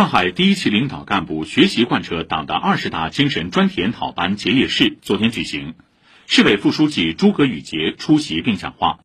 上海第一期领导干部学习贯彻党的二十大精神专题研讨班结业式昨天举行，市委副书记诸葛宇杰出席并讲话。